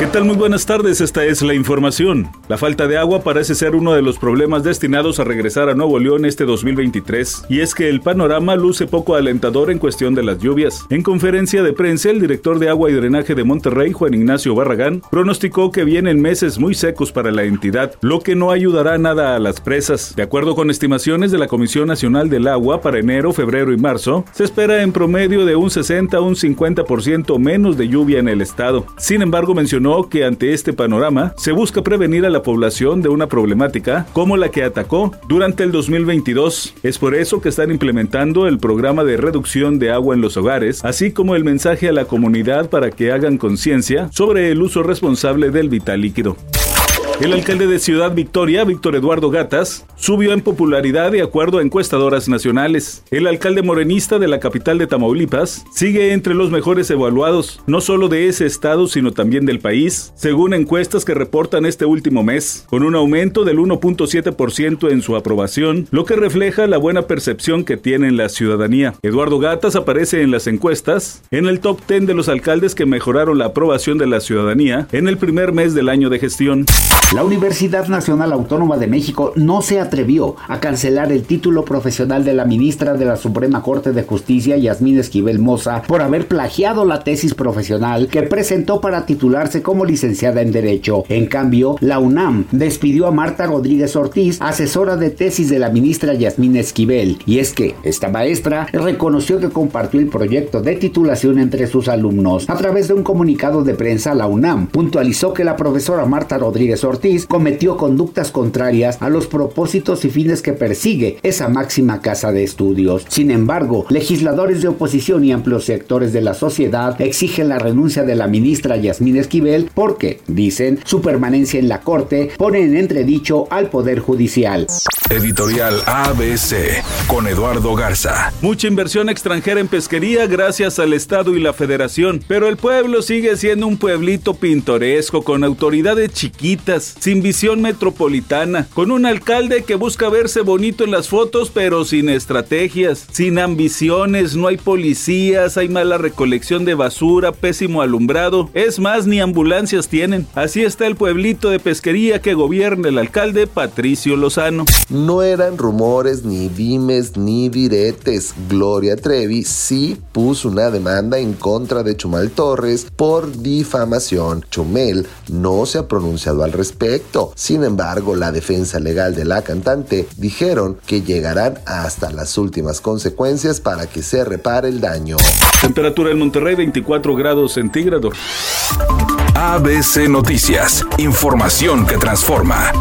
¿Qué tal? Muy buenas tardes, esta es la información. La falta de agua parece ser uno de los problemas destinados a regresar a Nuevo León este 2023, y es que el panorama luce poco alentador en cuestión de las lluvias. En conferencia de prensa, el director de agua y drenaje de Monterrey, Juan Ignacio Barragán, pronosticó que vienen meses muy secos para la entidad, lo que no ayudará nada a las presas. De acuerdo con estimaciones de la Comisión Nacional del Agua para enero, febrero y marzo, se espera en promedio de un 60 a un 50% menos de lluvia en el estado. Sin embargo, mencionó que ante este panorama se busca prevenir a la población de una problemática como la que atacó durante el 2022. Es por eso que están implementando el programa de reducción de agua en los hogares, así como el mensaje a la comunidad para que hagan conciencia sobre el uso responsable del vital líquido. El alcalde de Ciudad Victoria, Víctor Eduardo Gatas, subió en popularidad de acuerdo a encuestadoras nacionales. El alcalde morenista de la capital de Tamaulipas sigue entre los mejores evaluados, no solo de ese estado, sino también del país, según encuestas que reportan este último mes, con un aumento del 1.7% en su aprobación, lo que refleja la buena percepción que tiene la ciudadanía. Eduardo Gatas aparece en las encuestas en el top 10 de los alcaldes que mejoraron la aprobación de la ciudadanía en el primer mes del año de gestión. La Universidad Nacional Autónoma de México no se atrevió a cancelar el título profesional de la ministra de la Suprema Corte de Justicia, Yasmín Esquivel Moza, por haber plagiado la tesis profesional que presentó para titularse como licenciada en Derecho. En cambio, la UNAM despidió a Marta Rodríguez Ortiz, asesora de tesis de la ministra Yasmín Esquivel. Y es que esta maestra reconoció que compartió el proyecto de titulación entre sus alumnos. A través de un comunicado de prensa, la UNAM puntualizó que la profesora Marta Rodríguez Ortiz cometió conductas contrarias a los propósitos y fines que persigue esa máxima casa de estudios. Sin embargo, legisladores de oposición y amplios sectores de la sociedad exigen la renuncia de la ministra Yasmín Esquivel porque, dicen, su permanencia en la Corte pone en entredicho al Poder Judicial. Editorial ABC con Eduardo Garza. Mucha inversión extranjera en pesquería gracias al Estado y la Federación, pero el pueblo sigue siendo un pueblito pintoresco con autoridades chiquitas, sin visión metropolitana, con un alcalde que busca verse bonito en las fotos pero sin estrategias, sin ambiciones, no hay policías, hay mala recolección de basura, pésimo alumbrado, es más, ni ambulancias tienen. Así está el pueblito de pesquería que gobierna el alcalde Patricio Lozano. No eran rumores, ni dimes, ni diretes. Gloria Trevi sí puso una demanda en contra de Chumal Torres por difamación. Chumel no se ha pronunciado al Sin embargo, la defensa legal de la cantante dijeron que llegarán hasta las últimas consecuencias para que se repare el daño. Temperatura en Monterrey 24 grados centígrados. ABC Noticias, información que transforma.